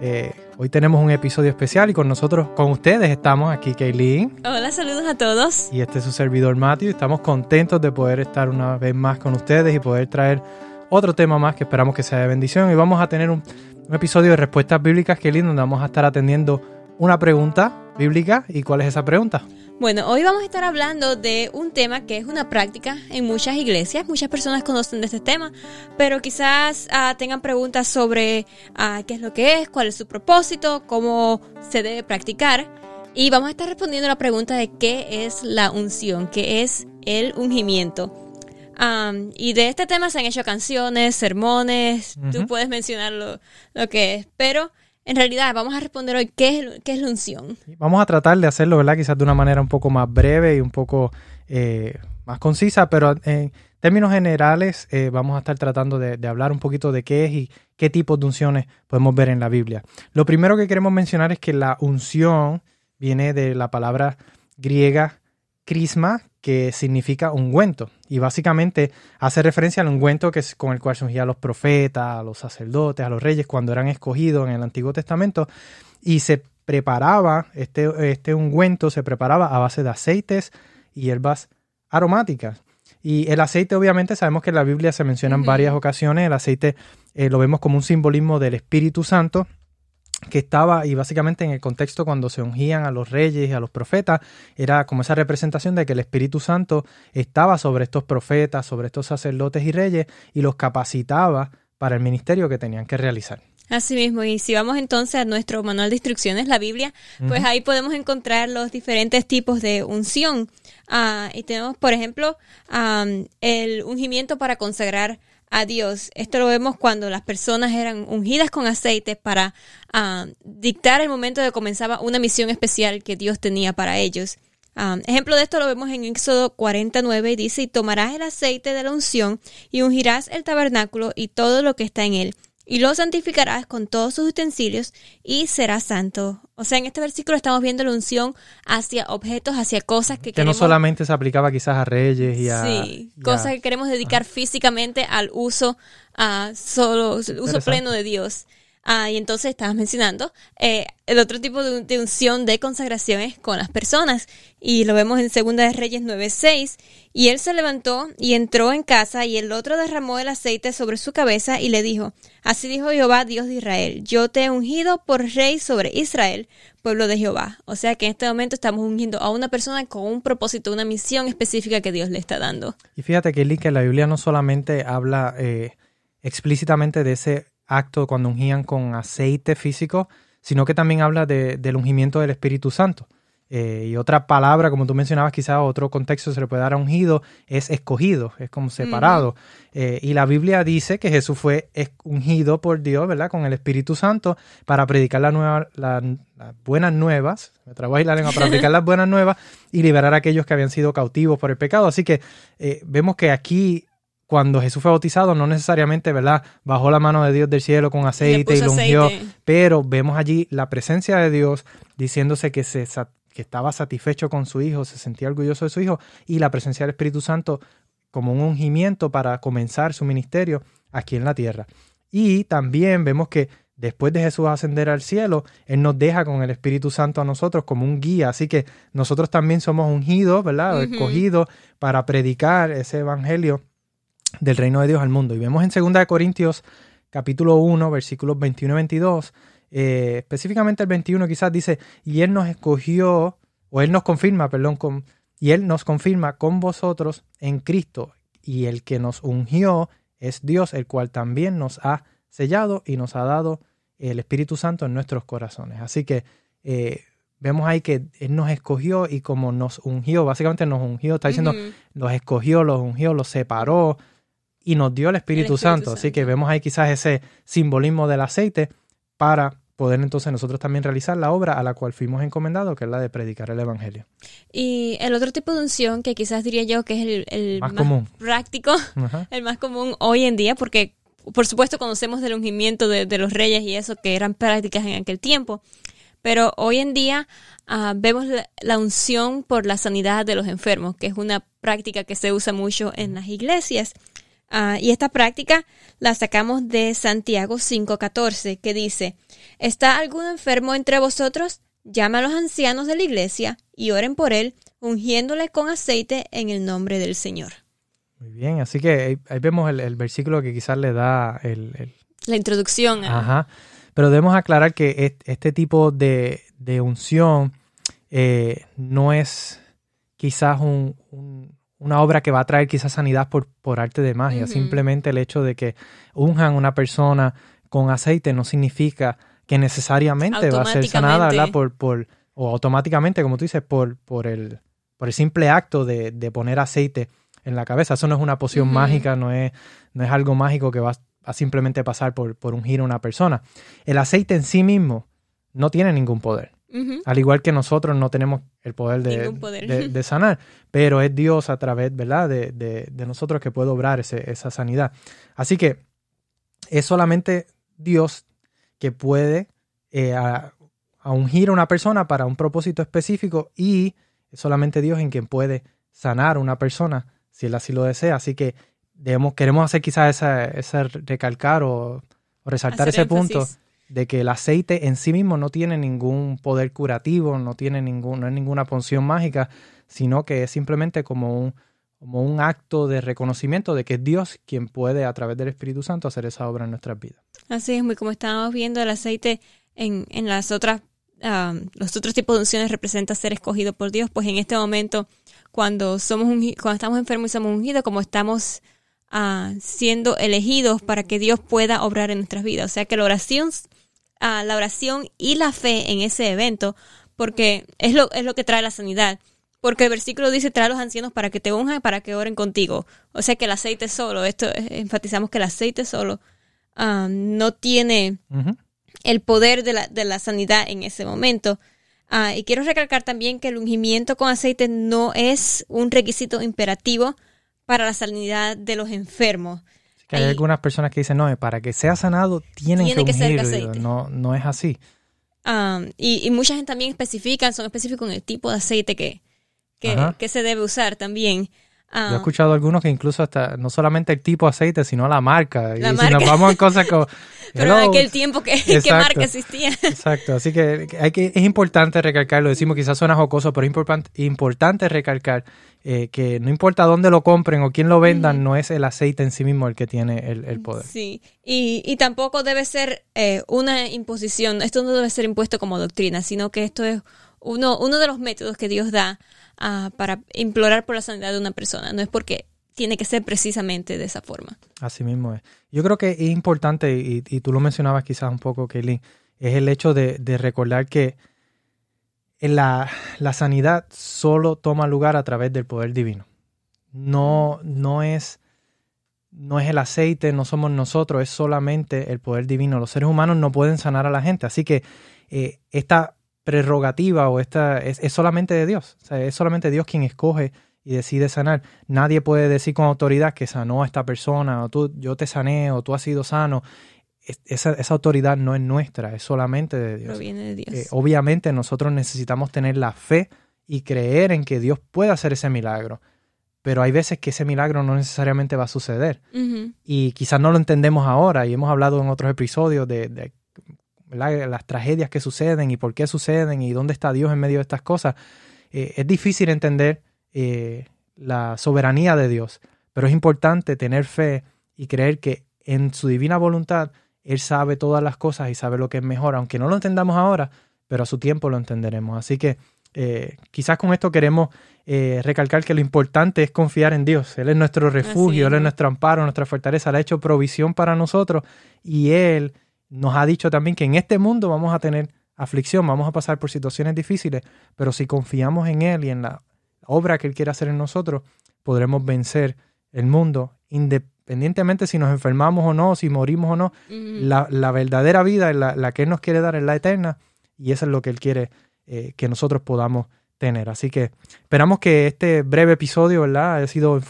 Eh, hoy tenemos un episodio especial y con nosotros, con ustedes estamos aquí Kaylin. Hola, saludos a todos. Y este es su servidor Matthew. Estamos contentos de poder estar una vez más con ustedes y poder traer otro tema más que esperamos que sea de bendición. Y vamos a tener un, un episodio de respuestas bíblicas, Kaylin, donde vamos a estar atendiendo una pregunta bíblica. ¿Y cuál es esa pregunta? Bueno, hoy vamos a estar hablando de un tema que es una práctica en muchas iglesias. Muchas personas conocen de este tema, pero quizás uh, tengan preguntas sobre uh, qué es lo que es, cuál es su propósito, cómo se debe practicar. Y vamos a estar respondiendo la pregunta de qué es la unción, qué es el ungimiento. Um, y de este tema se han hecho canciones, sermones, uh -huh. tú puedes mencionar lo, lo que es, pero en realidad vamos a responder hoy qué es, qué es la unción. Vamos a tratar de hacerlo, ¿verdad? Quizás de una manera un poco más breve y un poco eh, más concisa, pero en términos generales eh, vamos a estar tratando de, de, hablar un poquito de qué es y qué tipos de unciones podemos ver en la Biblia. Lo primero que queremos mencionar es que la unción viene de la palabra griega crisma, que significa ungüento. Y básicamente hace referencia al ungüento que es con el cual se ungía a los profetas, a los sacerdotes, a los reyes cuando eran escogidos en el Antiguo Testamento. Y se preparaba, este, este ungüento se preparaba a base de aceites y hierbas aromáticas. Y el aceite, obviamente, sabemos que en la Biblia se menciona en varias ocasiones. El aceite eh, lo vemos como un simbolismo del Espíritu Santo que estaba, y básicamente en el contexto cuando se ungían a los reyes y a los profetas, era como esa representación de que el Espíritu Santo estaba sobre estos profetas, sobre estos sacerdotes y reyes, y los capacitaba para el ministerio que tenían que realizar. Así mismo, y si vamos entonces a nuestro manual de instrucciones, la Biblia, pues uh -huh. ahí podemos encontrar los diferentes tipos de unción. Uh, y tenemos, por ejemplo, um, el ungimiento para consagrar a Dios. Esto lo vemos cuando las personas eran ungidas con aceite para uh, dictar el momento de comenzaba una misión especial que Dios tenía para ellos. Um, ejemplo de esto lo vemos en Éxodo 49 y dice, y tomarás el aceite de la unción y ungirás el tabernáculo y todo lo que está en él y lo santificarás con todos sus utensilios y será santo. O sea, en este versículo estamos viendo la unción hacia objetos, hacia cosas que, que queremos... no solamente se aplicaba quizás a reyes y a... Sí, y cosas a... que queremos dedicar Ajá. físicamente al uso, uh, solo, uso pleno de Dios. Ah, y entonces estabas mencionando eh, el otro tipo de, unción de consagración es con las personas. Y lo vemos en Segunda de Reyes 9.6. Y él se levantó y entró en casa y el otro derramó el aceite sobre su cabeza y le dijo, Así dijo Jehová, Dios de Israel, yo te he ungido por rey sobre Israel, pueblo de Jehová. O sea que en este momento estamos ungiendo a una persona con un propósito, una misión específica que Dios le está dando. Y fíjate que, que la Biblia no solamente habla eh, explícitamente de ese acto cuando ungían con aceite físico, sino que también habla de, del ungimiento del Espíritu Santo. Eh, y otra palabra, como tú mencionabas, quizás otro contexto se le puede dar a ungido, es escogido, es como separado. Eh, y la Biblia dice que Jesús fue ungido por Dios, ¿verdad? Con el Espíritu Santo para predicar la nueva, la, las buenas nuevas, me trago ahí la lengua, para predicar las buenas nuevas y liberar a aquellos que habían sido cautivos por el pecado. Así que eh, vemos que aquí cuando Jesús fue bautizado, no necesariamente, ¿verdad? Bajó la mano de Dios del cielo con aceite y, y lo ungió, aceite. pero vemos allí la presencia de Dios diciéndose que, se, que estaba satisfecho con su hijo, se sentía orgulloso de su hijo, y la presencia del Espíritu Santo como un ungimiento para comenzar su ministerio aquí en la tierra. Y también vemos que después de Jesús ascender al cielo, Él nos deja con el Espíritu Santo a nosotros como un guía. Así que nosotros también somos ungidos, ¿verdad? Uh -huh. Escogidos para predicar ese evangelio del reino de Dios al mundo. Y vemos en 2 Corintios capítulo 1, versículos 21 y 22, eh, específicamente el 21 quizás dice, y Él nos escogió, o Él nos confirma, perdón, con, y Él nos confirma con vosotros en Cristo, y el que nos ungió es Dios, el cual también nos ha sellado y nos ha dado el Espíritu Santo en nuestros corazones. Así que eh, vemos ahí que Él nos escogió y como nos ungió, básicamente nos ungió, está diciendo, uh -huh. los escogió, los ungió, los separó, y nos dio el Espíritu, el Espíritu Santo. Santo. Así que vemos ahí quizás ese simbolismo del aceite para poder entonces nosotros también realizar la obra a la cual fuimos encomendados, que es la de predicar el Evangelio. Y el otro tipo de unción que quizás diría yo que es el, más, práctico, el más común hoy en día, porque por supuesto conocemos del ungimiento de, los reyes y eso que eran prácticas en aquel tiempo, pero hoy en día ah, vemos la, unción por la sanidad de los enfermos, que es una práctica que se usa mucho en las iglesias. Ah, y esta práctica la sacamos de Santiago 5.14, que dice, ¿está algún enfermo entre vosotros? Llama a los ancianos de la iglesia y oren por él, ungiéndole con aceite en el nombre del Señor. Muy bien, así que ahí, vemos el, versículo que quizás le da el... La introducción. Ajá. Pero debemos aclarar que este tipo de, unción eh, no es quizás un una obra que va a traer quizás sanidad por, por arte de magia. Simplemente el hecho de que unjan una persona con aceite no significa que necesariamente va a ser sanada, ¿verdad? Por, por, o automáticamente, como tú dices, por, por, el, por el simple acto de, poner aceite en la cabeza. Eso no es una poción mágica, no es, no es algo mágico que va a simplemente pasar por, por ungir a una persona. El aceite en sí mismo no tiene ningún poder. Al igual que nosotros no tenemos el poder de, sanar, pero es Dios a través ¿verdad? De, nosotros que puede obrar esa sanidad. Así que es solamente Dios que puede eh, a, ungir a una persona para un propósito específico y es solamente Dios en quien puede sanar a una persona si él así lo desea. Así que debemos, queremos hacer quizás esa, recalcar o, resaltar ese punto de que el aceite en sí mismo no tiene ningún poder curativo, no tiene ningún, no es ninguna punción mágica, sino que es simplemente como un, como un acto de reconocimiento de que es Dios quien puede a través del Espíritu Santo hacer esa obra en nuestras vidas. Así es, muy como estábamos viendo el aceite en, en las otras, ah, los otros tipos de unciones representa ser escogido por Dios, pues en este momento cuando somos cuando estamos enfermos y somos ungidos, como estamos ah, siendo elegidos para que Dios pueda obrar en nuestras vidas. O sea que la oración a la oración y la fe en ese evento, porque es lo, es lo que trae la sanidad. Porque el versículo dice, trae a los ancianos para que te unjan, para que oren contigo. O sea que el aceite solo, esto enfatizamos que el aceite solo ah, no tiene el poder de la, de la, sanidad en ese momento. Ah, y quiero recalcar también que el ungimiento con aceite no es un requisito imperativo para la sanidad de los enfermos hay algunas personas que dicen, no, para que sea sanado tienen que, que ser No, no es así. Um, y, y, mucha gente también especifican, son específicos en el tipo de aceite que, que, se debe usar también. Yo he ah. escuchado algunos que incluso hasta no solamente el tipo de aceite, sino la marca. y si nos vamos en cosas como... Pero en aquel tiempo, que, ¿qué marca existía? Exacto, así que, hay que es importante recalcarlo. Decimos quizás suena jocoso, pero es importante, importante recalcar eh, que no importa dónde lo compren o quién lo vendan, no es el aceite en sí mismo el que tiene el, poder. Sí, y, y, tampoco debe ser eh, una imposición, esto no debe ser impuesto como doctrina, sino que esto es uno, de los métodos que Dios da Ah, para implorar por la sanidad de una persona. No es porque tiene que ser precisamente de esa forma. Así mismo es. Yo creo que es importante, y, tú lo mencionabas quizás un poco, Kelly, es el hecho de, recordar que la, la, sanidad solo toma lugar a través del poder divino. No, no, es, no es el aceite, no somos nosotros, es solamente el poder divino. Los seres humanos no pueden sanar a la gente. Así que eh, esta prerrogativa o esta es, solamente de Dios. O sea, es solamente Dios quien escoge y decide sanar. Nadie puede decir con autoridad que sanó a esta persona, o tú, yo te sané, o tú has sido sano. esa, esa, autoridad no es nuestra, es solamente de Dios. De Dios. Eh, obviamente nosotros necesitamos tener la fe y creer en que Dios puede hacer ese milagro. Pero hay veces que ese milagro no necesariamente va a suceder. Y quizás no lo entendemos ahora. Y hemos hablado en otros episodios de, de las tragedias que suceden y por qué suceden y dónde está Dios en medio de estas cosas, eh, es difícil entender eh, la soberanía de Dios, pero es importante tener fe y creer que en su divina voluntad Él sabe todas las cosas y sabe lo que es mejor, aunque no lo entendamos ahora, pero a su tiempo lo entenderemos. Así que eh, quizás con esto queremos recalcar que lo importante es confiar en Dios. Él es nuestro refugio, Él es nuestro amparo, nuestra fortaleza, Él ha hecho provisión para nosotros y Él nos ha dicho también que en este mundo vamos a tener aflicción, vamos a pasar por situaciones difíciles, pero si confiamos en Él y en la obra que Él quiere hacer en nosotros, podremos vencer el mundo independientemente si nos enfermamos o no, si morimos o no, la, la, verdadera vida, la, la, que Él nos quiere dar es la eterna y eso es lo que Él quiere eh, que nosotros podamos tener. Así que esperamos que este breve episodio, ¿verdad?, haya sido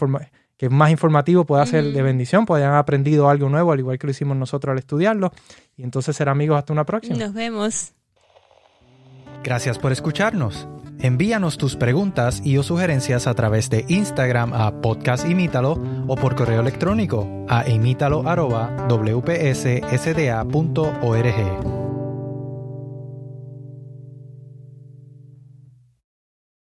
que es más informativo, pueda ser de bendición, pues hayan aprendido algo nuevo, al igual que lo hicimos nosotros al estudiarlo. Y entonces ser amigos hasta una próxima. Nos vemos. Gracias por escucharnos. Envíanos tus preguntas y o sugerencias a través de Instagram a podcastimítalo o por correo electrónico a imítalo.wpssda.org.